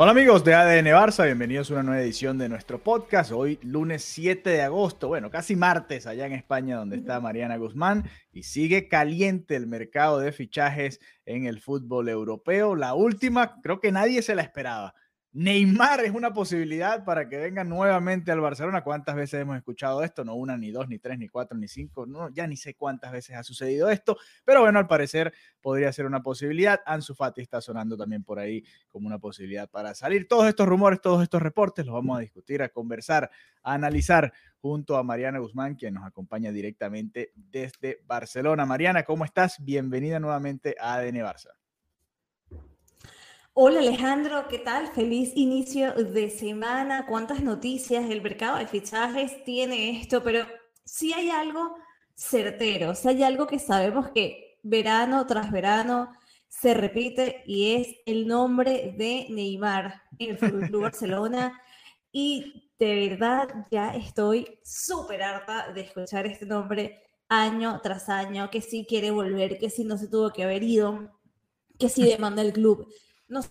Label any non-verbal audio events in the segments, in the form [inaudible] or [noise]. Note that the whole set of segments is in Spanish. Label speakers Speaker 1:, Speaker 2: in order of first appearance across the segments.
Speaker 1: Hola amigos de ADN Barça, bienvenidos a una nueva edición de nuestro podcast. Hoy lunes 7 de agosto, bueno, casi martes allá en España donde está Mariana Guzmán y sigue caliente el mercado de fichajes en el fútbol europeo. La última, creo que nadie se la esperaba. Neymar es una posibilidad para que venga nuevamente al Barcelona. ¿Cuántas veces hemos escuchado esto? No una, ni dos, ni tres, ni cuatro, ni cinco. No, ya ni sé cuántas veces ha sucedido esto. Pero bueno, al parecer podría ser una posibilidad. Ansu Fati está sonando también por ahí como una posibilidad para salir. Todos estos rumores, todos estos reportes los vamos a discutir, a conversar, a analizar junto a Mariana Guzmán, quien nos acompaña directamente desde Barcelona. Mariana, ¿cómo estás? Bienvenida nuevamente a ADN Barça.
Speaker 2: Hola Alejandro, ¿qué tal? Feliz inicio de semana. ¿Cuántas noticias el mercado de fichajes tiene esto? Pero sí hay algo certero, sí hay algo que sabemos que verano tras verano se repite y es el nombre de Neymar en el Club Barcelona. Y de verdad ya estoy súper harta de escuchar este nombre año tras año, que sí quiere volver, que sí no se tuvo que haber ido, que sí demanda el club. No sé,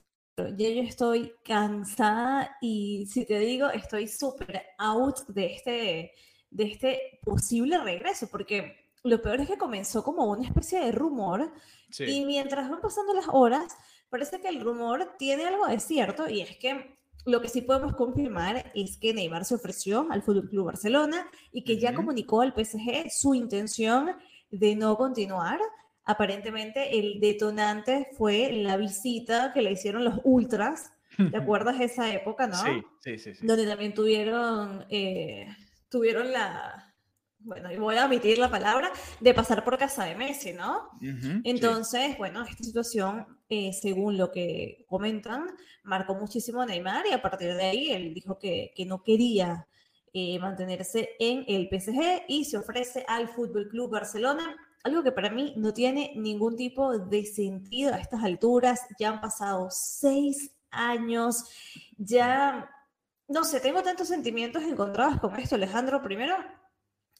Speaker 2: ya yo estoy cansada y si te digo, estoy súper out de este, de este posible regreso, porque lo peor es que comenzó como una especie de rumor
Speaker 1: Sí.
Speaker 2: y mientras van pasando las horas, parece que el rumor tiene algo de cierto y es que lo que sí podemos confirmar es que Neymar se ofreció al Fútbol Club Barcelona y que ya
Speaker 1: Ujú.
Speaker 2: comunicó al PSG su intención de no continuar. Aparentemente el detonante fue la visita que le hicieron los ultras. ¿Te acuerdas esa época, no?
Speaker 1: Sí, sí, sí. sí.
Speaker 2: Donde también tuvieron, eh, tuvieron la, bueno, y voy a omitir la palabra, de pasar por casa de Messi, ¿no?
Speaker 1: Ujú, sí.
Speaker 2: Entonces, bueno, esta situación, eh, según lo que comentan, marcó muchísimo a Neymar y a partir de ahí él dijo que, que no quería eh, mantenerse en el PSG y se ofrece al Fútbol Club Barcelona, algo que para mí no tiene ningún tipo de sentido a estas alturas. Ya han pasado seis años, ya, no sé, tengo tantos sentimientos encontrados con esto, Alejandro. Primero,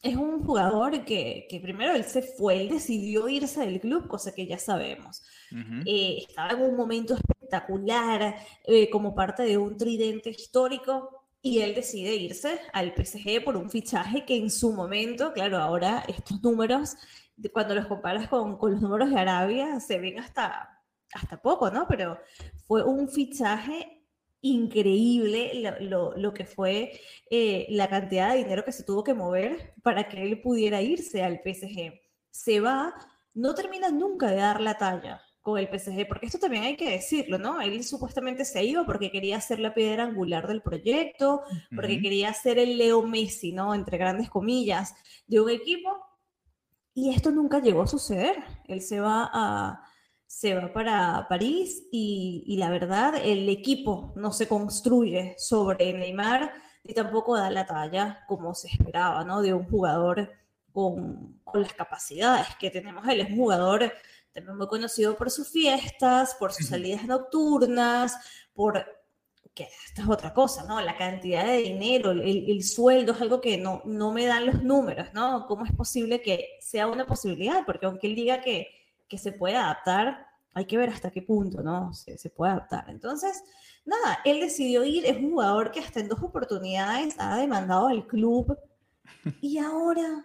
Speaker 2: es un jugador que, que primero él se fue, él decidió irse del club, cosa que ya sabemos.
Speaker 1: Ujú.
Speaker 2: Eh, estaba en un momento espectacular, eh, como parte de un tridente histórico, y él decide irse al PSG por un fichaje que en su momento, claro, ahora estos números, cuando los comparas con, con los números de Arabia, se ven hasta, hasta poco, ¿no? Pero fue un fichaje increíble lo, lo- lo que fue eh, la cantidad de dinero que se tuvo que mover para que él pudiera irse al PSG. Se va, no termina nunca de dar la talla con el PSG, porque esto también hay que decirlo, ¿no? Él supuestamente se iba porque quería ser la piedra angular del proyecto, porque
Speaker 1: Ujú.
Speaker 2: quería ser el Leo Messi, ¿no? Entre grandes comillas, de un equipo. Y esto nunca llegó a suceder. Él se va a, se va para París y, y la verdad, el equipo no se construye sobre Neymar y tampoco da la talla como se esperaba, ¿no? De un jugador con, con las capacidades que tenemos él. Es un jugador también muy conocido por sus fiestas, por sus salidas nocturnas, por que esta es otra cosa, ¿no? La cantidad de dinero, el, el sueldo es algo que no, no me dan los números, ¿no? ¿Cómo es posible que sea una posibilidad? Porque aunque él diga que, que se puede adaptar, hay que ver hasta qué punto, ¿no? Se, se puede adaptar. Entonces, nada, él decidió ir, es un jugador que hasta en dos oportunidades ha demandado al club [laughs] y ahora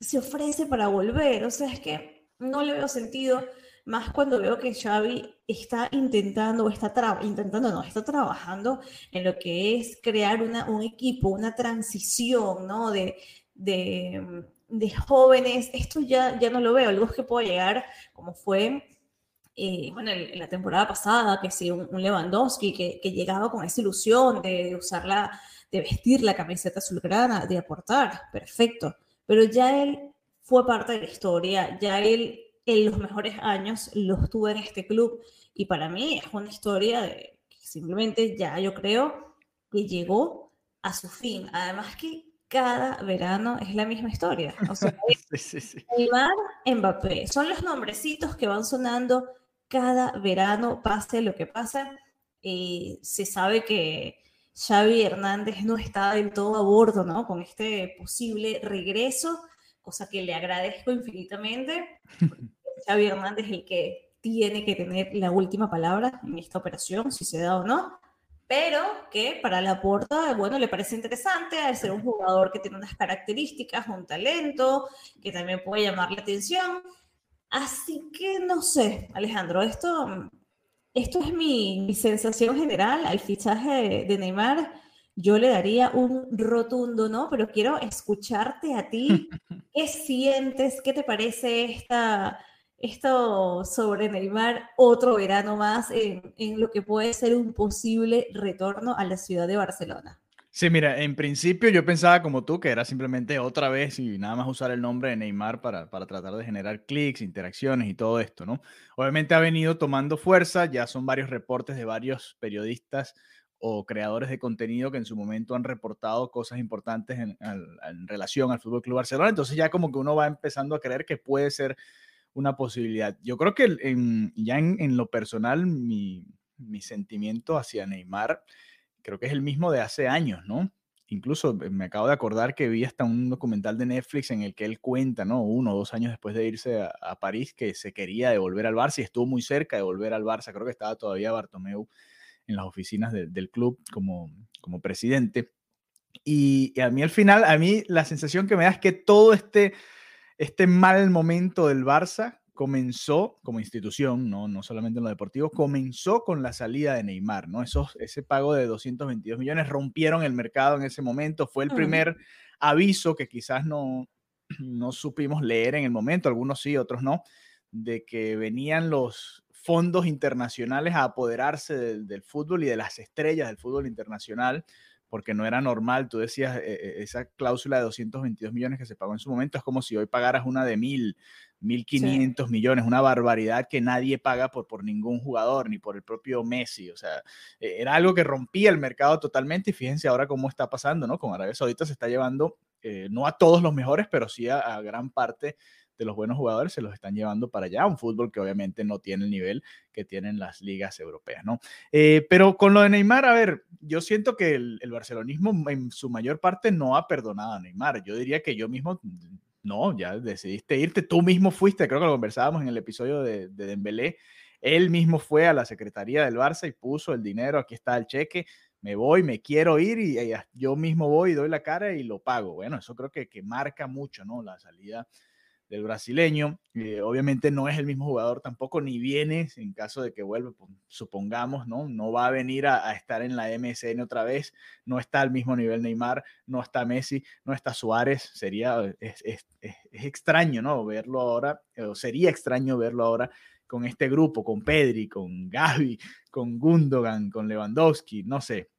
Speaker 2: se ofrece para volver. O sea, es que no le veo sentido, más cuando veo que Xavi está intentando, está intentando, no, está trabajando en lo que es crear una, un equipo, una transición, ¿no? De, de, de jóvenes, esto ya, ya no lo veo, algo que puedo llegar como fue eh, bueno, en la temporada pasada, que sí, un, Lewandowski que, que, llegaba con esa ilusión de usarla, de vestir la camiseta azulgrana, de aportar, perfecto. Pero ya él fue parte de la historia, ya él en los mejores años los tuvo en este club y para mí es una historia de que simplemente ya yo creo que llegó a su fin. Además que cada verano es la misma historia. O sea, [laughs] Neymar, Mbappé, son los nombrecitos que van sonando cada verano, pase lo que pase. Y se sabe que Xavi Hernández no está del todo a bordo, ¿no? Con este posible regreso, cosa que le agradezco infinitamente. Xavi Hernández es el que tiene que tener la última palabra en esta operación, si se da o no pero que para la puerta, bueno, le parece interesante al ser un jugador que tiene unas características, un talento, que también puede llamar la atención. Así que no sé, Alejandro, esto, esto es mi, mi sensación general al fichaje de, Neymar. Yo le daría un rotundo no, pero quiero escucharte a ti. [laughs] ¿Qué sientes? ¿Qué te parece esta, esto sobre Neymar otro verano más en, en, lo que puede ser un posible retorno a la ciudad de Barcelona.
Speaker 1: Sí, mira, en principio yo pensaba como tú que era simplemente otra vez y nada más usar el nombre de Neymar para, para tratar de generar clics, interacciones y todo esto, ¿no? Obviamente ha venido tomando fuerza, ya son varios reportes de varios periodistas o creadores de contenido que en su momento han reportado cosas importantes en, en, en relación al Fútbol Club Barcelona, entonces ya como que uno va empezando a creer que puede ser una posibilidad. Yo creo que ya en, lo personal, mi, sentimiento hacia Neymar creo que es el mismo de hace años, ¿no? Incluso eh, me acabo de acordar que vi hasta un documental de Netflix en el que él cuenta, ¿no? Uno o dos años después de irse a, París, que se quería devolver al Barça y estuvo muy cerca de volver al Barça. Creo que estaba todavía Bartomeu en las oficinas del club como, como presidente. Y, y, a mí al final, a mí la sensación que me da es que todo este este mal momento del Barça comenzó como institución, no, no solamente en lo deportivo, comenzó con la salida de Neymar, ¿no? Esos, ese pago de 222 millones rompieron el mercado en ese momento, fue el primer aviso que quizás no, no supimos leer en el momento, algunos sí, otros no, de que venían los fondos internacionales a apoderarse del, del fútbol y de las estrellas del fútbol internacional porque no era normal. Tú decías, eh, esa cláusula de 222 millones que se pagó en su momento es como si hoy pagaras una de mil, 1.500 millones, una barbaridad que nadie paga por, por ningún jugador, ni por el propio Messi. O sea, e, era algo que rompía el mercado totalmente y fíjense ahora cómo está pasando, ¿no? Con Arabia Saudita se está llevando, eh, no a todos los mejores, pero sí a gran parte de los buenos jugadores se los están llevando para allá, un fútbol que obviamente no tiene el nivel que tienen las ligas europeas, ¿no? Eh, pero con lo de Neymar, a ver, yo siento que el, barcelonismo en su mayor parte no ha perdonado a Neymar. Yo diría que yo mismo no, ya decidiste irte, tú mismo fuiste, creo que lo conversábamos en el episodio de, de Dembélé, él mismo fue a la secretaría del Barça y puso el dinero, aquí está el cheque, me voy, me quiero ir y, yo mismo voy, doy la cara y lo pago. Bueno, eso creo que, que marca mucho, ¿no? La salida del brasileño. Eh, obviamente no es el mismo jugador tampoco, ni viene, en caso de que vuelva, supongamos, ¿no? No va a venir a, estar en la MSN otra vez, no está al mismo nivel Neymar, no está Messi, no está Suárez, sería, es, es, es, extraño, ¿no? Verlo ahora, sería extraño verlo ahora con este grupo, con Pedri, con Gaby, con Gundogan, con Lewandowski, no sé,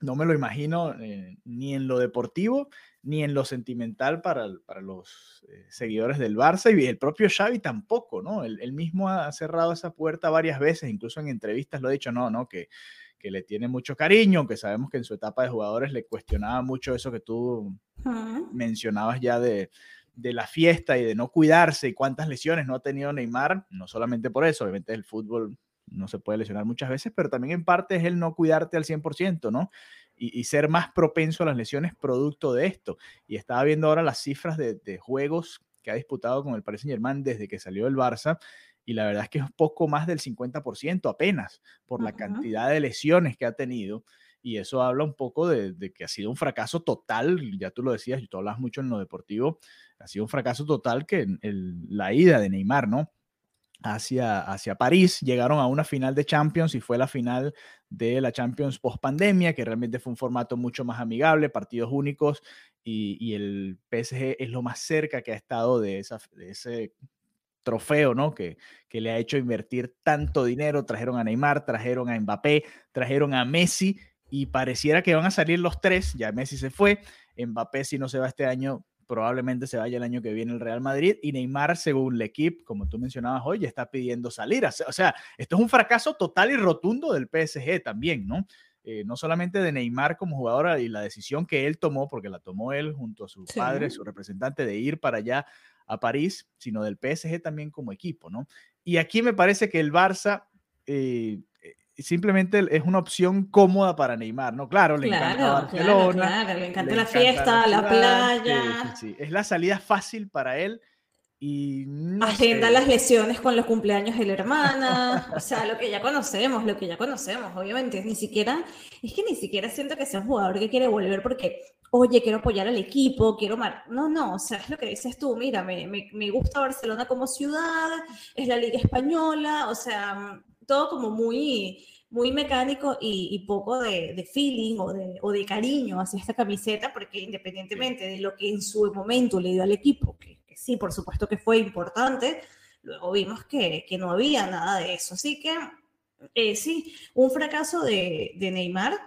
Speaker 1: no me lo imagino eh, ni en lo deportivo ni en lo sentimental para, para los eh, seguidores del Barça y el propio Xavi tampoco, ¿no? Él, mismo ha cerrado esa puerta varias veces, incluso en entrevistas lo ha dicho, no, ¿no? Que, que le tiene mucho cariño, aunque sabemos que en su etapa de jugadores le cuestionaba mucho eso que tú mencionabas ya de, de la fiesta y de no cuidarse y cuántas lesiones no ha tenido Neymar, no solamente por eso, obviamente el fútbol no se puede lesionar muchas veces, pero también en parte es el no cuidarte al 100%, ¿no? Y, ser más propenso a las lesiones producto de esto. Y estaba viendo ahora las cifras de, juegos que ha disputado con el Paris Saint Germain desde que salió del Barça, y la verdad es que es poco más del 50% apenas por la cantidad de lesiones que ha tenido. Y eso habla un poco de, que ha sido un fracaso total, ya tú lo decías, y tú hablas mucho en lo deportivo, ha sido un fracaso total que la ida de Neymar, ¿no? Hacia, hacia París, llegaron a una final de Champions y fue la final de la Champions post pandemia, que realmente fue un formato mucho más amigable, partidos únicos y, el PSG es lo más cerca que ha estado de, de ese trofeo, ¿no? Que, que le ha hecho invertir tanto dinero. Trajeron a Neymar, trajeron a Mbappé, trajeron a Messi y pareciera que van a salir los tres. Ya Messi se fue, Mbappé si no se va este año, probablemente se vaya el año que viene el Real Madrid y Neymar, según el equipo, como tú mencionabas hoy, está pidiendo salir. O sea, esto es un fracaso total y rotundo del PSG también, ¿no? Eh, no solamente de Neymar como jugador y la decisión que él tomó, porque la tomó él junto a su padre, su representante, de ir para allá a París, sino del PSG también como equipo, ¿no? Y aquí me parece que el Barça eh, simplemente es una opción cómoda para Neymar, ¿no? Claro, le encanta Barcelona.
Speaker 2: le encanta la fiesta, la, playa.
Speaker 1: Es la salida fácil para él y
Speaker 2: agenda las lesiones con los cumpleaños de la hermana, o sea, lo que ya conocemos, lo que ya conocemos, obviamente, ni siquiera, es que ni siquiera siento que sea un jugador que quiere volver porque, oye, quiero apoyar al equipo, quiero mar... No, no, o sea, es lo que dices tú, mira, me, me, gusta Barcelona como ciudad, es la liga española, o sea, todo como muy, muy mecánico y, poco de, de, feeling o de, o de cariño hacia esta camiseta, porque independientemente de lo que en su momento le dio al equipo, que sí, por supuesto que fue importante, luego vimos que, que no había nada de eso. Así que eh, sí, un fracaso de, de Neymar,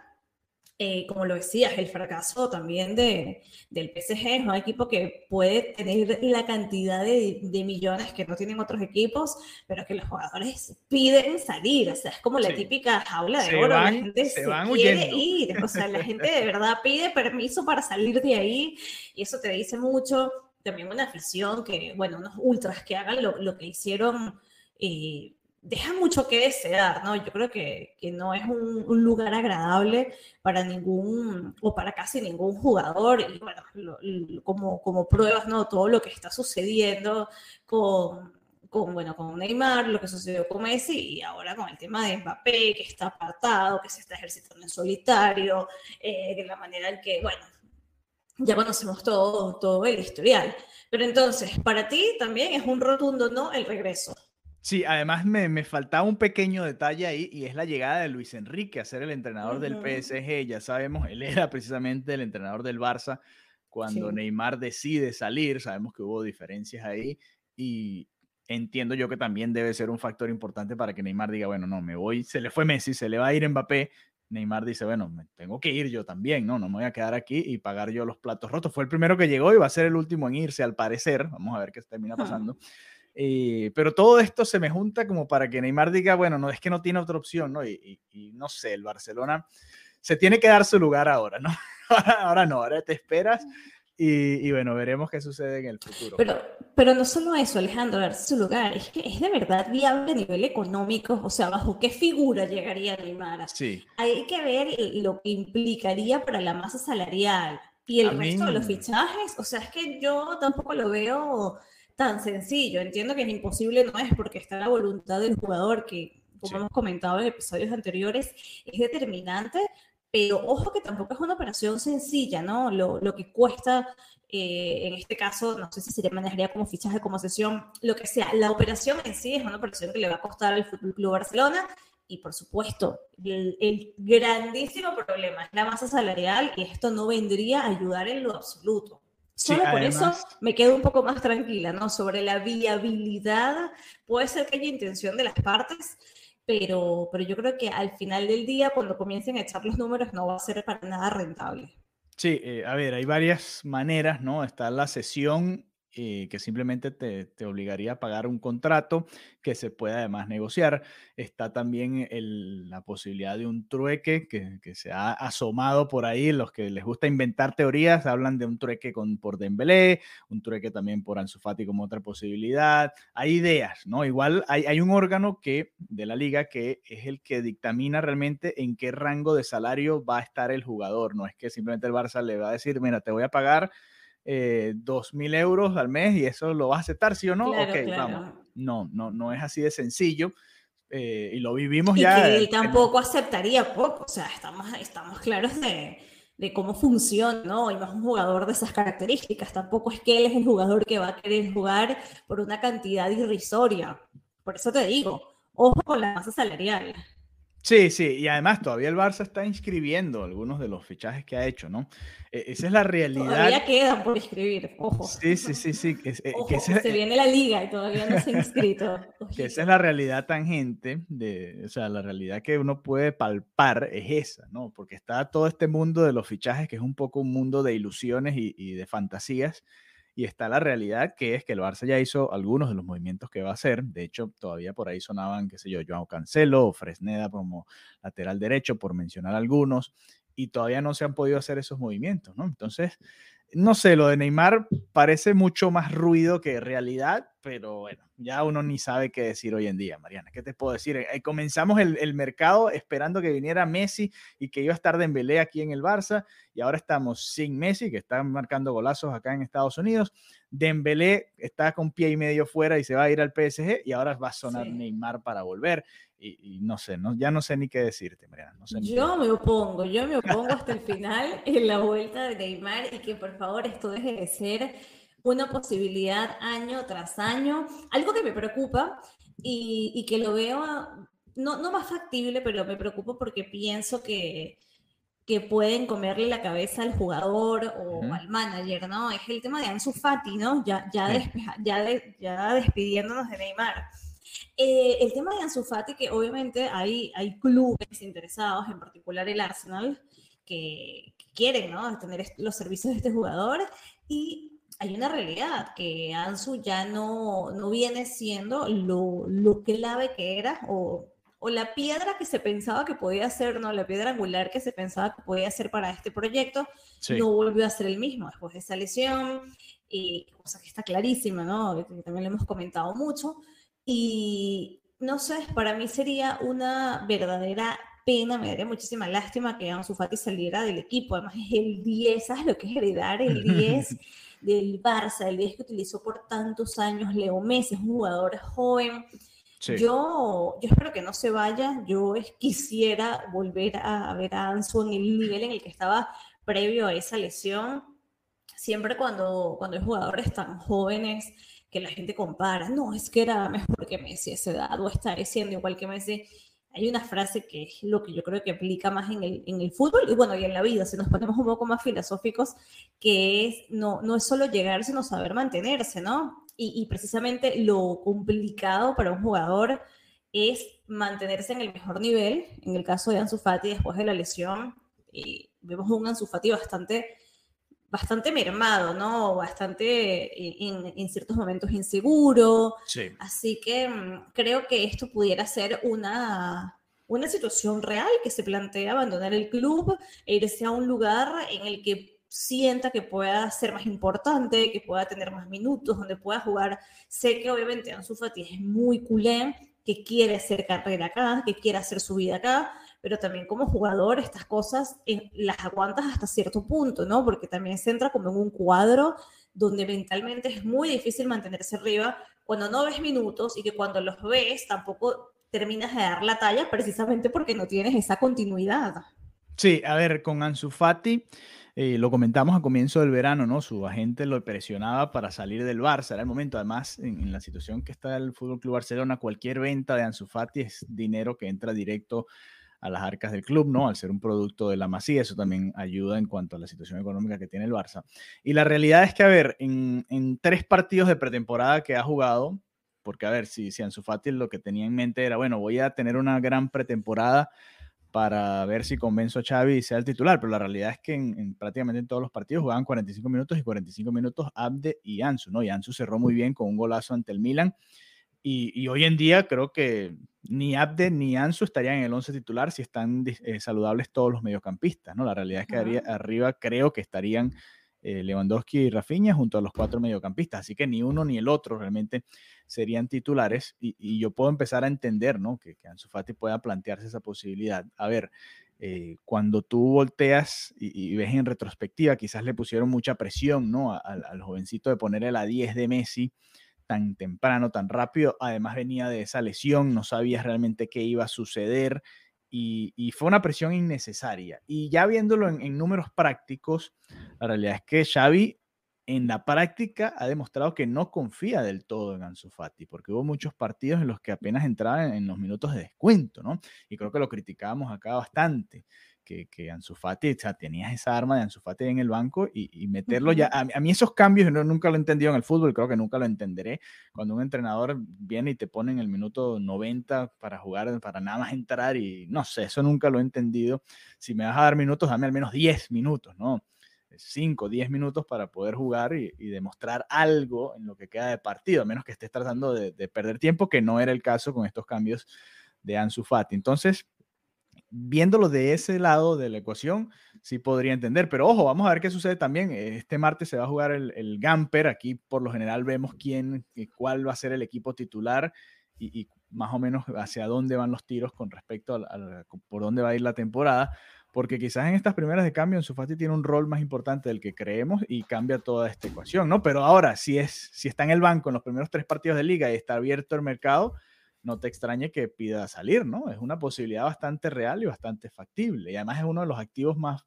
Speaker 2: eh, como lo decías, el fracaso también de, del PSG es un equipo que puede tener la cantidad de, de, millones que no tienen otros equipos, pero que los jugadores piden salir, o sea, es como la típica jaula de oro, la gente se, quiere ir, o sea, la gente de verdad pide permiso para salir de ahí y eso te dice mucho. También una afición que, bueno, unos ultras que hagan lo, lo que hicieron, eh, deja mucho que desear, ¿no? Yo creo que, que no es un, lugar agradable para ningún, o para casi ningún jugador, y bueno, como, como pruebas, ¿no? Todo lo que está sucediendo con, con, bueno, con Neymar, lo que sucedió con Messi y ahora con el tema de Mbappé, que está apartado, que se está ejercitando en solitario, eh, de la manera en que, bueno, ya conocemos todo, todo el historial. Pero entonces, para ti también es un rotundo no el regreso.
Speaker 1: Sí, además me, me, faltaba un pequeño detalle ahí y es la llegada de Luis Enrique a ser el entrenador del PSG. Ya sabemos, él era precisamente el entrenador del Barça cuando Neymar decide salir. Sabemos que hubo diferencias ahí y entiendo yo que también debe ser un factor importante para que Neymar diga, bueno, no, me voy, se le fue Messi, se le va a ir Mbappé, Neymar dice, bueno, me tengo que ir yo también, ¿no? No me voy a quedar aquí y pagar yo los platos rotos. Fue el primero que llegó y va a ser el último en irse, al parecer. Vamos a ver qué termina [laughs] pasando. Eh, pero todo esto se me junta como para que Neymar diga, bueno, no es que no tiene otra opción, ¿no? Y, y no sé, el Barcelona se tiene que dar su lugar ahora, ¿no? [laughs] ahora no, ahora te esperas y, bueno, veremos qué sucede en el futuro.
Speaker 2: Pero, pero no solo eso, Alejandro, darse su lugar, es que es de verdad viable a nivel económico, o sea, bajo qué figura llegaría Neymar.
Speaker 1: Sí.
Speaker 2: Hay que ver lo que implicaría para la masa salarial y el resto de los fichajes, o sea, es que yo tampoco lo veo tan sencillo, entiendo que es imposible, no es porque está la voluntad del jugador que, como hemos comentado en episodios anteriores, es determinante, pero ojo que tampoco es una operación sencilla, ¿no? Lo, lo que cuesta, eh, en este caso, no sé si se manejaría como fichaje, como sesión, lo que sea. La operación en sí es una operación que le va a costar al Club Barcelona y, por supuesto, el, el, grandísimo problema es la masa salarial y esto no vendría a ayudar en lo absoluto. Solo por eso me quedo un poco más tranquila, ¿no? Sobre la viabilidad, puede ser que haya intención de las partes, pero, pero yo creo que al final del día, cuando comiencen a echar los números, no va a ser para nada rentable.
Speaker 1: Sí, eh, a ver, hay varias maneras, ¿no? Está la sesión eh, que simplemente te, te, obligaría a pagar un contrato que se puede además negociar. Está también el, la posibilidad de un trueque que, que, se ha asomado por ahí. Los que les gusta inventar teorías hablan de un trueque con, por Dembélé, un trueque también por Ansu Fati como otra posibilidad. Hay ideas, ¿no? Igual hay, hay un órgano que, de la liga que es el que dictamina realmente en qué rango de salario va a estar el jugador. No es que simplemente el Barça le va a decir, mira, te voy a pagar eh, dos mil euros al mes y eso lo vas a aceptar, ¿sí o no? ok, vamos. No, no, no es así de sencillo. Eh, y lo vivimos ya.
Speaker 2: Que él tampoco aceptaría poco, o sea, estamos, estamos claros de, de cómo funciona, ¿no? Y más un jugador de esas características, tampoco es que él es el jugador que va a querer jugar por una cantidad irrisoria. Por eso te digo, ojo con la masa salarial.
Speaker 1: Sí, sí, y además todavía el Barça está inscribiendo algunos de los fichajes que ha hecho, ¿no? E, esa es la realidad.
Speaker 2: Todavía quedan por escribir, ojo.
Speaker 1: Sí, sí, sí, sí.
Speaker 2: Eh, ojo, se viene la liga y todavía no se ha inscrito. [laughs]
Speaker 1: que esa es la realidad tangente, de, o sea, la realidad que uno puede palpar es esa, ¿no? Porque está todo este mundo de los fichajes, que es un poco un mundo de ilusiones y, y de fantasías, y está la realidad que es que el Barça ya hizo algunos de los movimientos que va a hacer. De hecho, todavía por ahí sonaban, qué sé yo, Joao Cancelo o Fresneda como lateral derecho, por mencionar algunos, y todavía no se han podido hacer esos movimientos, ¿no? Entonces, no sé, lo de Neymar parece mucho más ruido que realidad, pero bueno, ya uno ni sabe qué decir hoy en día, Mariana. ¿Qué te puedo decir? Eh, comenzamos el, el, mercado esperando que viniera Messi y que iba a estar Dembélé aquí en el Barça y ahora estamos sin Messi, que está marcando golazos acá en Estados Unidos. Dembélé está con pie y medio fuera y se va a ir al PSG y ahora va a sonar Neymar para volver. Y, no sé, no, ya no sé ni qué decirte, Mariana.
Speaker 2: yo me opongo, yo me opongo hasta el final en la vuelta de Neymar y que por favor esto deje de ser una posibilidad año tras año. Algo que me preocupa y, que lo veo, no, no más factible, pero me preocupa porque pienso que, que pueden comerle la cabeza al jugador o al manager, ¿no? Es el tema de Ansu Fati, ¿no? Ya, ya, ya, ya despidiéndonos de Neymar. Eh, el tema de Ansu Fati, que obviamente hay, hay clubes interesados, en particular el Arsenal, que, que quieren, ¿no? Tener los servicios de este jugador y hay una realidad, que Ansu ya no, no viene siendo lo, lo clave que era o, o, la piedra que se pensaba que podía ser, ¿no? La piedra angular que se pensaba que podía ser para este proyecto, no volvió a ser el mismo después de esa lesión, y cosa que está clarísima, ¿no? Que también lo hemos comentado mucho. Y no sé, para mí sería una verdadera pena, me daría muchísima lástima que Ansu Fati saliera del equipo. Además, es el 10, ¿sabes lo que es heredar el [laughs] 10? Del Barça, el 10 que utilizó por tantos años Leo Messi, es un jugador joven. Yo, yo espero que no se vaya, yo quisiera volver a ver a Ansu en el nivel en el que estaba previo a esa lesión. Siempre cuando, cuando hay jugadores tan jóvenes que la gente compara, no, es que era mejor que Messi a esa edad o está siendo igual que Messi hay una frase que es lo que yo creo que aplica más en el, en el fútbol y bueno, y en la vida, si nos ponemos un poco más filosóficos, que es no, no es solo llegar, sino saber mantenerse, ¿no? Y, y, precisamente lo complicado para un jugador es mantenerse en el mejor nivel. En el caso de Ansu Fati, después de la lesión, y vemos un Ansu Fati bastante bastante mermado, ¿no? Bastante en, ciertos momentos inseguro. Sí. Así que mm, creo que esto pudiera ser una, una situación real que se plantea abandonar el club e irse a un lugar en el que sienta que pueda ser más importante, que pueda tener más minutos, donde pueda jugar. Sé que obviamente Ansu Fati es muy culé, que quiere hacer carrera acá, que quiere hacer su vida acá, pero también como jugador estas cosas eh, las aguantas hasta cierto punto, ¿no? Porque también se entra como en un cuadro donde mentalmente es muy difícil mantenerse arriba cuando no ves minutos y que cuando los ves tampoco terminas de dar la talla precisamente porque no tienes esa continuidad.
Speaker 1: Sí, a ver, con Ansu Fati, eh, lo comentamos a comienzo del verano, ¿no? Su agente lo presionaba para salir del Barça, era el momento. Además, en, en la situación que está el Fútbol Club Barcelona, cualquier venta de Ansu Fati es dinero que entra directo a las arcas del club, ¿no? Al ser un producto de la Masía, eso también ayuda en cuanto a la situación económica que tiene el Barça. Y la realidad es que, a ver, en, tres partidos de pretemporada que ha jugado, porque a ver, si, si Ansu Fati lo que tenía en mente era, bueno, voy a tener una gran pretemporada para ver si convenzo a Xavi y sea el titular, pero la realidad es que en, prácticamente en todos los partidos jugaban 45 minutos y 45 minutos Abde y Ansu, ¿no? Y Ansu cerró muy bien con un golazo ante el Milan y, hoy en día creo que ni Abde ni Ansu estarían en el 11 titular si están eh, saludables todos los mediocampistas, ¿no? La realidad es que arriba creo que estarían eh, Lewandowski y Rafinha junto a los cuatro mediocampistas, así que ni uno ni el otro realmente serían titulares y, yo puedo empezar a entender, ¿no? Que, que, Ansu Fati pueda plantearse esa posibilidad. A ver, eh, cuando tú volteas y, ves en retrospectiva, quizás le pusieron mucha presión, ¿no? Al, jovencito de ponerle la 10 de Messi tan temprano, tan rápido. Además venía de esa lesión, no sabías realmente qué iba a suceder y, fue una presión innecesaria. Y ya viéndolo en, números prácticos, la realidad es que Xavi en la práctica ha demostrado que no confía del todo en Ansu Fati, porque hubo muchos partidos en los que apenas entraban en los minutos de descuento, ¿no? Y creo que lo criticábamos acá bastante, que, que Ansu Fati, o sea, tenías esa arma de Ansu Fati en el banco y, meterlo ya, a, mí esos cambios no, nunca lo he entendido en el fútbol, creo que nunca lo entenderé, cuando un entrenador viene y te pone en el minuto 90 para jugar, para nada más entrar y no sé, eso nunca lo he entendido. Si me vas a dar minutos, dame al menos 10 minutos, ¿no? 5, 10 minutos para poder jugar y, demostrar algo en lo que queda de partido, a menos que estés tratando de, perder tiempo, que no era el caso con estos cambios de Ansu Fati. Entonces, viéndolo de ese lado de la ecuación, sí podría entender, pero ojo, vamos a ver qué sucede también. Este martes se va a jugar el, el Gamper, aquí por lo general vemos quién, cuál va a ser el equipo titular y, más o menos hacia dónde van los tiros con respecto a, por dónde va a ir la temporada porque quizás en estas primeras de cambio en Fati tiene un rol más importante del que creemos y cambia toda esta ecuación, ¿no? Pero ahora, si, es, si está en el banco en los primeros tres partidos de liga y está abierto el mercado, no te extrañe que pida salir, ¿no? Es una posibilidad bastante real y bastante factible. Y además es uno de los activos más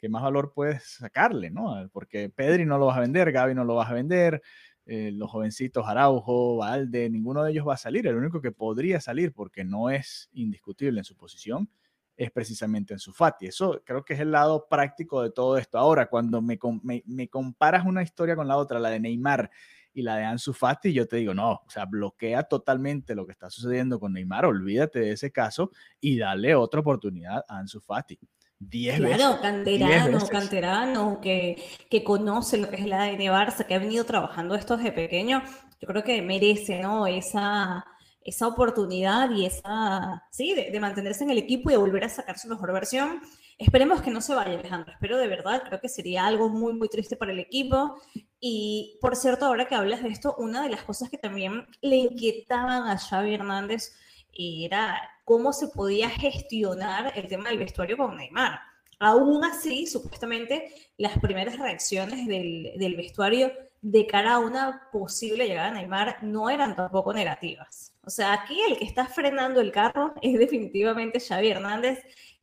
Speaker 1: que más valor puedes sacarle, ¿no? Porque Pedri no lo vas a vender, Gaby no lo vas a vender, eh, los jovencitos Araujo, Valde, ninguno de ellos va a salir. El único que podría salir porque no es indiscutible en su posición es precisamente en su Fati. Eso creo que es el lado práctico de todo esto. Ahora, cuando me, me, comparas una historia con la otra, la de Neymar y la de Ansu Fati, yo te digo, no, o sea, bloquea totalmente lo que está sucediendo con Neymar, olvídate de ese caso y dale otra oportunidad a Ansu Fati. Diez
Speaker 2: claro, canterano, canterano, que, que conoce lo que es la de Barça, que ha venido trabajando esto desde pequeño, yo creo que merece, ¿no? Esa, esa oportunidad y esa, sí, de, mantenerse en el equipo y de volver a sacar su mejor versión. Esperemos que no se vaya, Alejandro. Espero de verdad, creo que sería algo muy, muy triste para el equipo. Y por cierto, ahora que hablas de esto, una de las cosas que también le inquietaban a Xavi Hernández era cómo se podía gestionar el tema del vestuario con Neymar. Aún así, supuestamente, las primeras reacciones del, del vestuario de cara a una posible llegada de Neymar no eran tampoco negativas. O sea, aquí el que está frenando el carro es definitivamente Xavi Hernández,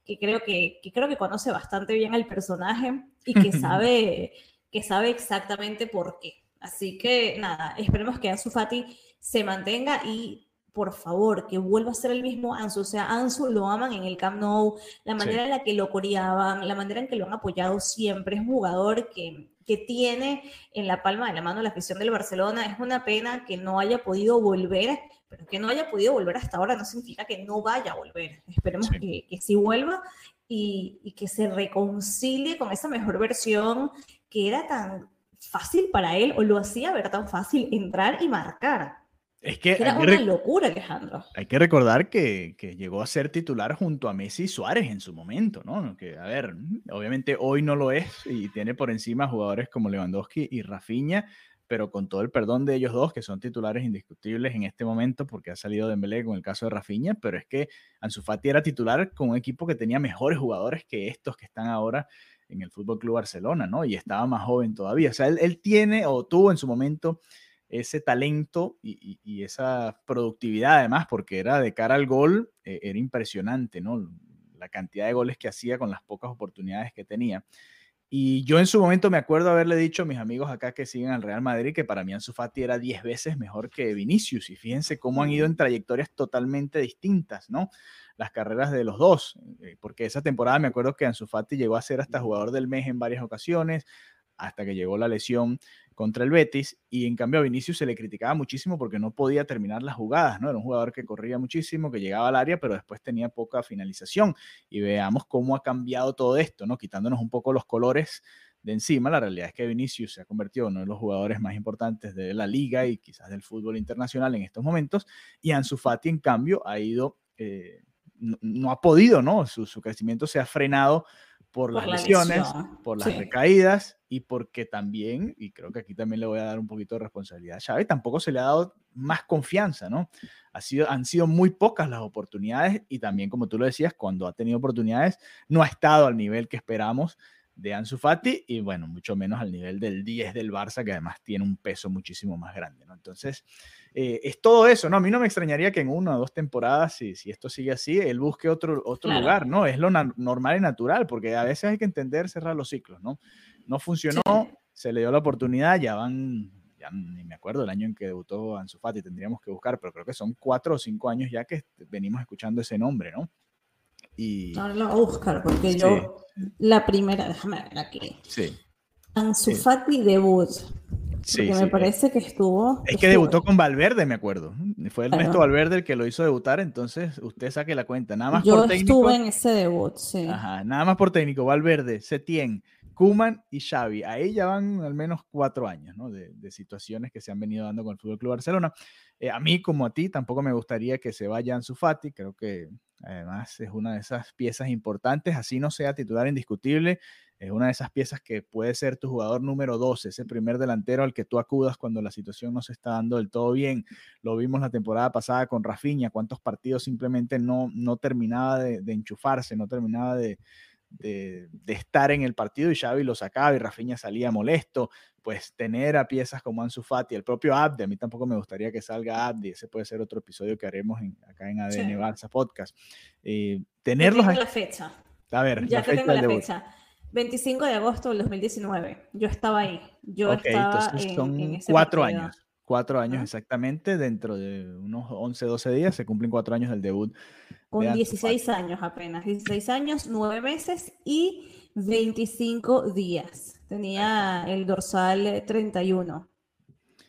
Speaker 2: que creo que, creo que conoce bastante bien al personaje y que [laughs] sabe, que sabe exactamente por qué. Así que nada, esperemos que Ansu Fati se mantenga y por favor, que vuelva a ser el mismo Ansu. O sea, Ansu lo aman en el Camp Nou, la manera en la que lo coreaban, la manera en que lo han apoyado siempre. Es un jugador que, que tiene en la palma de la mano la afición del Barcelona. Es una pena que no haya podido volver, pero que no haya podido volver hasta ahora no significa que no vaya a volver. Esperemos Que, que, sí vuelva y, y que se reconcilie con esa mejor versión que era tan fácil para él o lo hacía ver tan fácil entrar y marcar.
Speaker 1: Es que
Speaker 2: Era una locura, Alejandro.
Speaker 1: Hay que recordar que, que, llegó a ser titular junto a Messi y Suárez en su momento, ¿no? Que, a ver, obviamente hoy no lo es y tiene por encima jugadores como Lewandowski y Rafinha, pero con todo el perdón de ellos dos, que son titulares indiscutibles en este momento, porque ha salido Dembélé con el caso de Rafinha, pero es que Ansu Fati era titular con un equipo que tenía mejores jugadores que estos que están ahora en el Fútbol Club Barcelona, ¿no? Y estaba más joven todavía. O sea, él, él tiene o tuvo en su momento ese talento y, esa productividad además, porque era de cara al gol, eh, era impresionante, ¿no? La cantidad de goles que hacía con las pocas oportunidades que tenía. Y yo en su momento me acuerdo haberle dicho a mis amigos acá que siguen al Real Madrid que para mí Ansu Fati era 10 veces mejor que Vinicius. Y fíjense cómo han ido en trayectorias totalmente distintas, ¿no? Las carreras de los dos. Eh, porque esa temporada me acuerdo que Ansu Fati llegó a ser hasta jugador del mes en varias ocasiones, hasta que llegó la lesión contra el Betis y en cambio a Vinicius se le criticaba muchísimo porque no podía terminar las jugadas, ¿no? Era un jugador que corría muchísimo, que llegaba al área, pero después tenía poca finalización y veamos cómo ha cambiado todo esto, ¿no? Quitándonos un poco los colores de encima, la realidad es que Vinicius se ha convertido en uno de los jugadores más importantes de la liga y quizás del fútbol internacional en estos momentos y Ansu Fati en cambio ha ido, eh, no, ha podido, ¿no? Su, su crecimiento se ha frenado por, las lesiones, por las recaídas y porque también, y creo que aquí también le voy a dar un poquito de responsabilidad a Xavi, tampoco se le ha dado más confianza, ¿no? Ha sido, han sido muy pocas las oportunidades y también, como tú lo decías, cuando ha tenido oportunidades, no ha estado al nivel que esperamos de Ansu Fati y bueno, mucho menos al nivel del 10 del Barça, que además tiene un peso muchísimo más grande, ¿no? Entonces, eh, es todo eso, ¿no? A mí no me extrañaría que en una o dos temporadas, si, si esto sigue así, él busque otro, otro lugar, ¿no? Es lo normal y natural, porque a veces hay que entender cerrar los ciclos, ¿no? No funcionó, se le dio la oportunidad, ya van, ya ni me acuerdo el año en que debutó Ansu Fati, tendríamos que buscar, pero creo que son cuatro o cinco años ya que venimos escuchando ese nombre, ¿no?
Speaker 2: Y... Ahora lo voy a buscar porque yo, la primera, déjame ver aquí.
Speaker 1: Sí.
Speaker 2: Ansu Fati debut. Sí, me parece que estuvo.
Speaker 1: Es que debutó con Valverde, me acuerdo. Fue Ernesto Valverde el que lo hizo debutar, entonces usted saque la cuenta. Nada más
Speaker 2: Yo por técnico. estuve en ese debut, sí.
Speaker 1: Ajá, nada más por técnico. Valverde, Setien, Kuman y Xavi. Ahí ya van al menos cuatro años, ¿no? De, situaciones que se han venido dando con el Fútbol Club Barcelona. Eh, a mí, como a ti, tampoco me gustaría que se vaya Ansu Fati. Creo que además es una de esas piezas importantes, así no sea titular indiscutible es una de esas piezas que puede ser tu jugador número 12, ese primer delantero al que tú acudas cuando la situación no se está dando del todo bien. Lo vimos la temporada pasada con Rafinha, cuántos partidos simplemente no, no terminaba de, enchufarse, no terminaba de, estar en el partido y Xavi lo sacaba y Rafinha salía molesto. Pues tener a piezas como Ansu Fati, el propio Abdi, a mí tampoco me gustaría que salga Abdi, ese puede ser otro episodio que haremos acá en ADN Barça Podcast. Eh, tenerlos...
Speaker 2: la fecha.
Speaker 1: A ver,
Speaker 2: ya que tengo la fecha. 25 de agosto del 2019. Yo estaba ahí. Yo estaba en, son
Speaker 1: cuatro años. Cuatro años exactamente. Dentro de unos 11, 12 días se cumplen cuatro años del debut.
Speaker 2: Con 16 años apenas. 16 años, 9 meses y 25 días. Tenía el dorsal 31.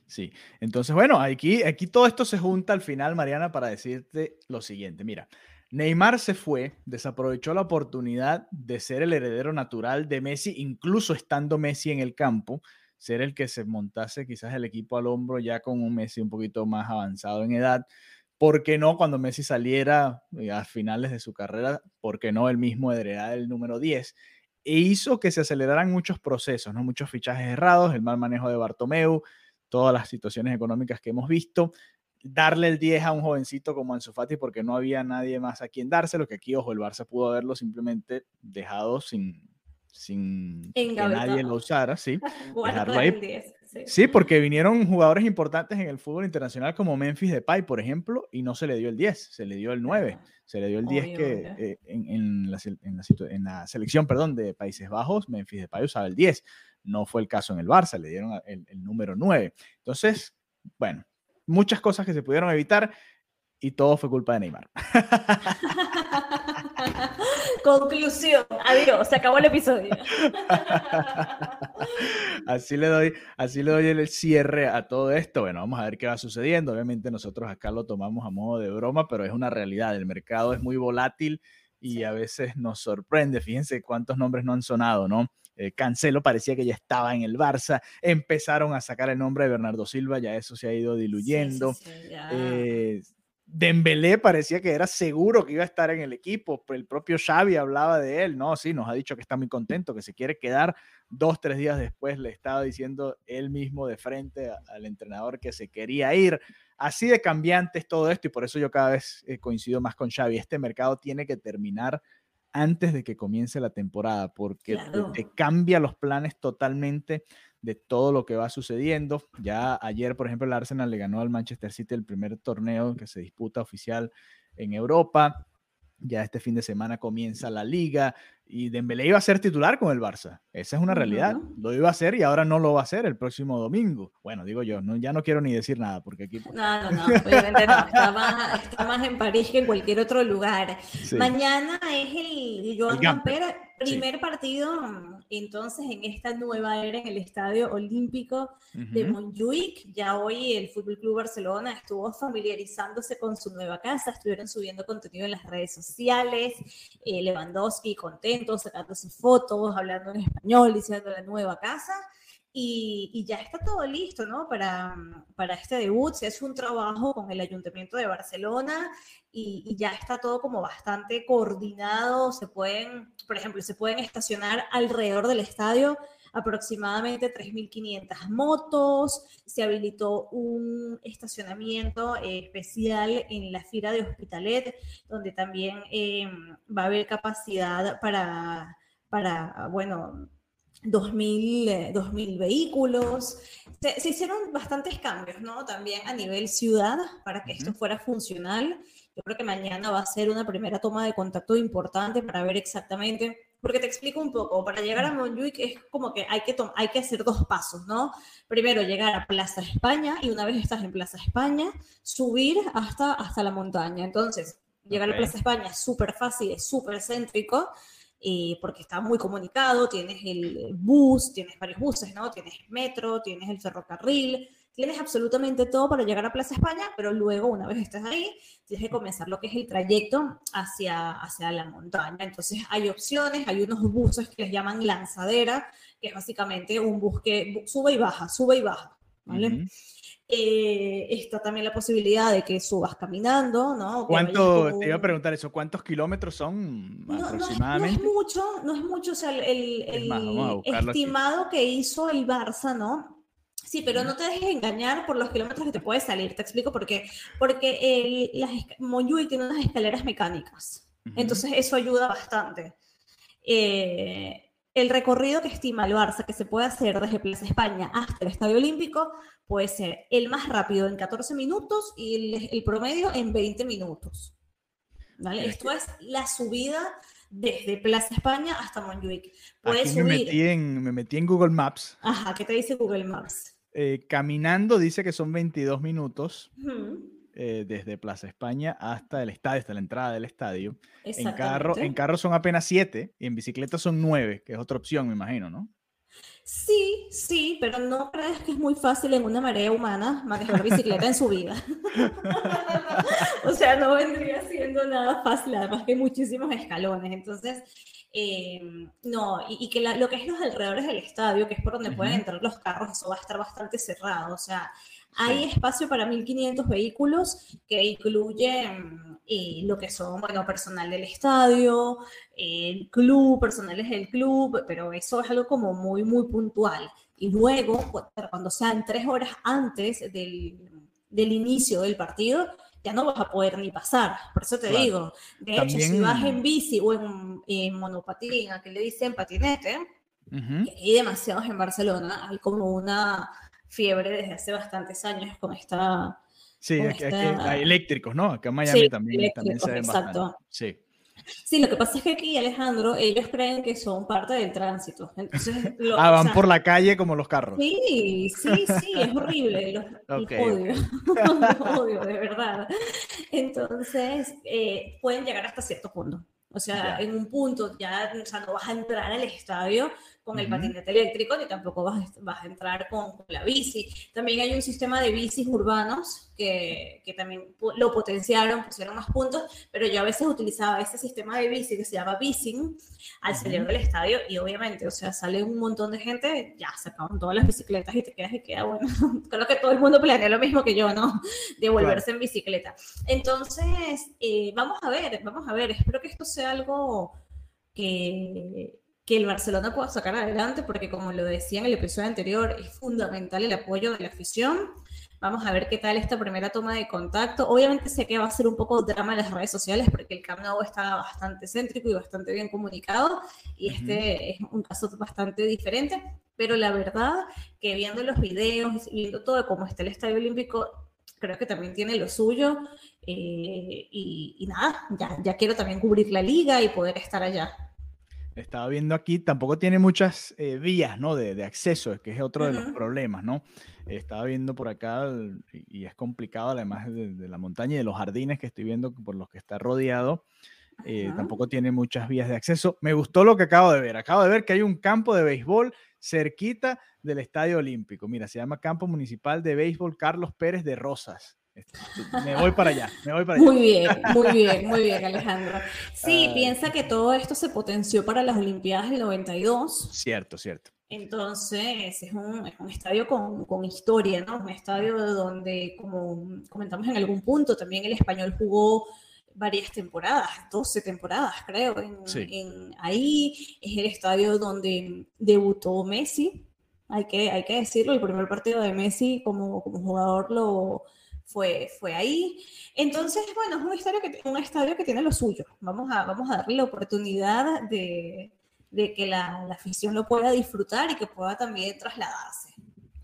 Speaker 1: Sí, entonces bueno, aquí, aquí todo esto se junta al final, Mariana, para decirte lo siguiente. Mira, Neymar se fue, desaprovechó la oportunidad de ser el heredero natural de Messi, incluso estando Messi en el campo, ser el que se montase quizás el equipo al hombro ya con un Messi un poquito más avanzado en edad. ¿Por qué no cuando Messi saliera eh, a finales de su carrera? ¿Por qué no el mismo heredar el número 10? E hizo que se aceleraran muchos procesos, ¿no? muchos fichajes errados, el mal manejo de Bartomeu, todas las situaciones económicas que hemos visto darle el 10 a un jovencito como Ansu Fati porque no había nadie más a quien dárselo, que aquí, ojo, el Barça pudo haberlo simplemente dejado sin, sin que nadie lo usara, [laughs] sí. sí. porque vinieron jugadores importantes en el fútbol internacional como Memphis Depay, por ejemplo, y no se le dio el 10, se le dio el 9, se le dio el 10 que eh, en, la, en, la, selección, perdón, de Países Bajos, Memphis Depay usaba el 10, no fue el caso en el Barça, le dieron el, el número 9. Entonces, bueno, muchas cosas que se pudieron evitar y todo fue culpa de Neymar. [laughs]
Speaker 2: Conclusión, adiós, se acabó el episodio. [laughs]
Speaker 1: así le doy, así le doy el cierre a todo esto. Bueno, vamos a ver qué va sucediendo. Obviamente nosotros acá lo tomamos a modo de broma, pero es una realidad. El mercado es muy volátil y a veces nos sorprende. Fíjense cuántos nombres no han sonado, ¿no? Eh, Cancelo parecía que ya estaba en el Barça, empezaron a sacar el nombre de Bernardo Silva, ya eso se ha ido diluyendo. Eh, Dembélé parecía que era seguro que iba a estar en el equipo, el propio Xavi hablaba de él, no, sí, nos ha dicho que está muy contento, que se quiere quedar, dos, tres días después le estaba diciendo él mismo de frente al entrenador que se quería ir. Así de cambiante es todo esto y por eso yo cada vez eh, coincido más con Xavi, este mercado tiene que terminar antes de que comience la temporada, porque te, cambia los planes totalmente de todo lo que va sucediendo. Ya ayer, por ejemplo, el Arsenal le ganó al Manchester City el primer torneo que se disputa oficial en Europa. Ya este fin de semana comienza la liga y Dembélé iba a ser titular con el Barça. Esa es una realidad. Lo iba a hacer y ahora no lo va a hacer el próximo domingo. Bueno, digo yo, no, ya no quiero ni decir nada porque aquí...
Speaker 2: No, no, no, obviamente no. Está más, en París que en cualquier otro lugar. Mañana es el Joan Primer partido, entonces, en esta nueva era en el Estadio Olímpico de Montjuic. Ya hoy el Fútbol Club Barcelona estuvo familiarizándose con su nueva casa, estuvieron subiendo contenido en las redes sociales. Eh, Lewandowski contento, sacándose fotos, hablando en español, diciendo la nueva casa. Y, ya está todo listo, ¿no? Para, para este debut. Se hace un trabajo con el Ayuntamiento de Barcelona y, ya está todo como bastante coordinado. Se pueden, por ejemplo, se pueden estacionar alrededor del estadio aproximadamente 3.500 motos, se habilitó un estacionamiento eh, especial en la fila de Hospitalet, donde también eh, va a haber capacidad para, para bueno, 2.000, 2000 vehículos. Se, hicieron bastantes cambios, ¿no? También a nivel ciudad para que esto fuera funcional. Yo creo que mañana va a ser una primera toma de contacto importante para ver exactamente porque te explico un poco, para llegar a Montjuic es como que hay que, hay que hacer dos pasos, ¿no? Primero llegar a Plaza España y una vez estás en Plaza España, subir hasta, hasta la montaña. Entonces, llegar a Plaza España es súper fácil, es súper céntrico, eh, porque está muy comunicado, tienes el bus, tienes varios buses, ¿no? Tienes metro, tienes el ferrocarril, tienes absolutamente todo para llegar a Plaza España, pero luego, una vez estés ahí, tienes que comenzar lo que es el trayecto hacia, hacia la montaña. Entonces, hay opciones, hay unos buses que les llaman lanzadera, que es básicamente un bus que sube y baja, sube y baja, ¿vale? Eh, está también la posibilidad de que subas caminando, ¿no?
Speaker 1: ¿Cuánto, te iba a preguntar eso, cuántos kilómetros son aproximadamente?
Speaker 2: No es, mucho, no es mucho, o sea, el, estimado que hizo el Barça, ¿no? Sí, pero no te dejes engañar por los kilómetros que te puedes salir. Te explico por qué. Porque el, las, tiene unas escaleras mecánicas. Entonces eso ayuda bastante. Eh, el recorrido que estima el Barça que se puede hacer desde Plaza España hasta el Estadio Olímpico puede ser el más rápido en 14 minutos y el, promedio en 20 minutos. ¿Vale? Esto es la subida desde Plaza España hasta Montjuic.
Speaker 1: Puedes subir... me, metí en, me metí en Google Maps.
Speaker 2: Ajá, ¿qué te dice Google Maps?
Speaker 1: Eh, caminando dice que son 22 minutos eh, desde Plaza España hasta el estadio, hasta la entrada del estadio. En carro, en carro son apenas 7 y en bicicleta son 9, que es otra opción, me imagino, ¿no?
Speaker 2: Sí, sí, pero no crees que es muy fácil en una marea humana manejar bicicleta en su vida. [laughs] o sea, no vendría siendo nada fácil, además que hay muchísimos escalones. Entonces, Em, no, y, que lo que es los alrededores del estadio, que es por donde pueden entrar los carros, eso va a estar bastante cerrado. O sea, hay espacio para 1.500 vehículos que incluyen eh, lo que son, bueno, personal del estadio, el club, personales del club, pero eso es algo como muy, muy puntual. Y luego, cuando sean tres horas antes del, del inicio del partido, ya no vas a poder ni pasar. Por eso te digo, de hecho, si vas en bici o en, monopatín, a que le dicen patinete, hay demasiados en Barcelona, hay como una fiebre desde hace bastantes años con esta...
Speaker 1: Sí, hay eléctricos, ¿no? Acá en Miami también, también se ven exacto. Sí.
Speaker 2: Sí, lo que pasa es que aquí, Alejandro, ellos creen que son parte del tránsito. Entonces,
Speaker 1: ah, van por la calle como los carros.
Speaker 2: Sí, sí, sí, es horrible. Los, [laughs] odio. [laughs] [laughs] odio, de verdad. Entonces, eh, pueden llegar hasta cierto punto. O sea, en un punto ya o sea, no vas a entrar al estadio con el patinete eléctrico, ni tampoco vas, vas a entrar con, la bici. También hay un sistema de bicis urbanos que, que, también lo potenciaron, pusieron más puntos, pero yo a veces utilizaba ese sistema de bici que se llama Bicing al salir del estadio y obviamente, o sea, sale un montón de gente, ya se acaban todas las bicicletas y te quedas y queda bueno. [laughs] Creo que todo el mundo planea lo mismo que yo, ¿no? De volverse en bicicleta. Entonces, eh, vamos a ver, vamos a ver, espero que esto sea algo que que el Barcelona pueda sacar adelante, porque como lo decía en el episodio anterior, es fundamental el apoyo de la afición. Vamos a ver qué tal esta primera toma de contacto. Obviamente sé que va a ser un poco drama en las redes sociales porque el Camp Nou está bastante céntrico y bastante bien comunicado y este es un caso bastante diferente, pero la verdad que viendo los videos y viendo todo cómo está el Estadio Olímpico, creo que también tiene lo suyo eh, y, nada, ya, ya quiero también cubrir la liga y poder estar allá.
Speaker 1: Estaba viendo aquí, tampoco tiene muchas eh, vías, ¿no? De, de, acceso, que es otro de los problemas, ¿no? Estaba viendo por acá y es complicado, además de, la montaña y de los jardines que estoy viendo por los que está rodeado. Eh, tampoco tiene muchas vías de acceso. Me gustó lo que acabo de ver. Acabo de ver que hay un campo de béisbol cerquita del Estadio Olímpico. Mira, se llama Campo Municipal de Béisbol Carlos Pérez de Rosas. Me voy para allá, me voy para allá.
Speaker 2: Muy bien, muy bien, muy bien, Alejandro. Sí, piensa que todo esto se potenció para las Olimpiadas del 92.
Speaker 1: Cierto, cierto.
Speaker 2: Entonces, es un, es un estadio con, con, historia, ¿no? Un estadio donde, como comentamos en algún punto, también el español jugó varias temporadas, 12 temporadas, creo. En, en, ahí es el estadio donde debutó Messi. Hay que, hay que decirlo, el primer partido de Messi como, como jugador lo, fue, fue ahí. Entonces, bueno, es un estadio, que, un estadio que tiene lo suyo. Vamos a, vamos a darle la oportunidad de, de que la, la, afición lo pueda disfrutar y que pueda también trasladarse.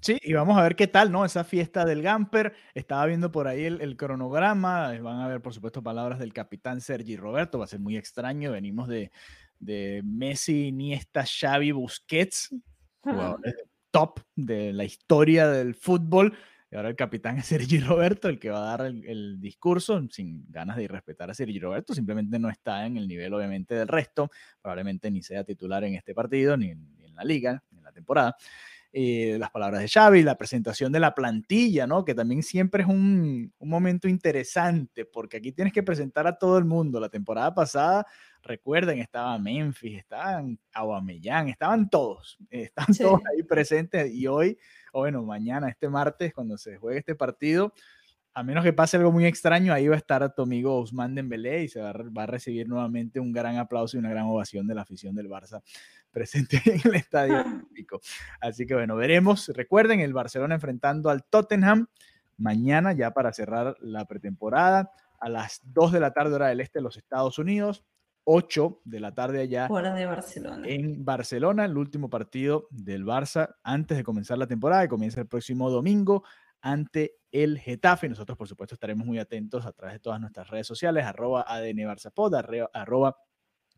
Speaker 1: Sí, y vamos a ver qué tal, ¿no? Esa fiesta del Gamper. Estaba viendo por ahí el, el, cronograma. Van a ver, por supuesto, palabras del capitán Sergi Roberto. Va a ser muy extraño. Venimos de, de Messi, Iniesta, Xavi, Busquets, jugadores top de la historia del fútbol. Ahora el capitán [laughs] es Sergi Roberto, el que va a dar el, discurso, sin ganas de irrespetar a Sergi Roberto, simplemente no está en el nivel, obviamente, del resto. Probablemente ni sea titular en este partido, ni en, ni en la liga, ni en la temporada. Eh, las palabras de Xavi, la presentación de la plantilla, ¿no? Que también siempre es un, un, momento interesante, porque aquí tienes que presentar a todo el mundo. La temporada pasada, recuerden, estaba Memphis, estaban Aguamellán, estaban todos, [laughs] están todos ahí presentes y hoy, o bueno, mañana, este martes, cuando se juegue este partido, a menos que pase algo muy extraño, ahí va a estar tu amigo Ousmane Dembélé y se va a, recibir nuevamente un gran aplauso y una gran ovación de la afición del Barça presente [laughs] en el estadio [laughs] olímpico. Así que bueno, veremos. Recuerden, el Barcelona enfrentando al Tottenham mañana ya para cerrar la pretemporada a las 2 de la tarde hora del este de los Estados Unidos. 8 de la tarde allá
Speaker 2: Hora de Barcelona.
Speaker 1: en Barcelona, el último partido del Barça antes de comenzar la temporada, que comienza el próximo domingo ante el Getafe. Nosotros, por supuesto, estaremos muy atentos a través de todas nuestras redes sociales, arroba ADN Barzapod, arroba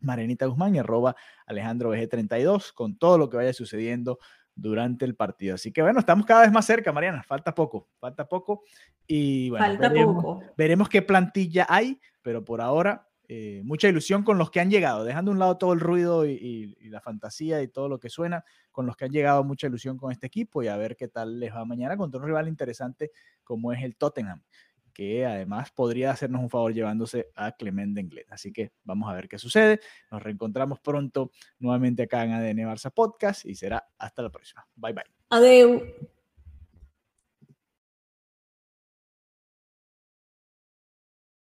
Speaker 1: Marenita Guzmán y arroba Alejandro BG32, con todo lo que vaya sucediendo durante el partido. Así que bueno, estamos cada vez más cerca, Mariana. Falta poco, falta poco. Y bueno,
Speaker 2: falta
Speaker 1: veremos,
Speaker 2: poco.
Speaker 1: veremos qué plantilla hay, pero por ahora eh, mucha ilusión con los que han llegado, dejando a un lado todo el ruido y, y, y, la fantasía y todo lo que suena, con los que han llegado mucha ilusión con este equipo y a ver qué tal les va mañana contra un rival interesante como es el Tottenham, que además podría hacernos un favor llevándose a Clement Denglet. Así que vamos a ver qué sucede. Nos reencontramos pronto nuevamente acá en ADN Barça Podcast y será hasta la próxima. Bye bye.
Speaker 2: Adeu.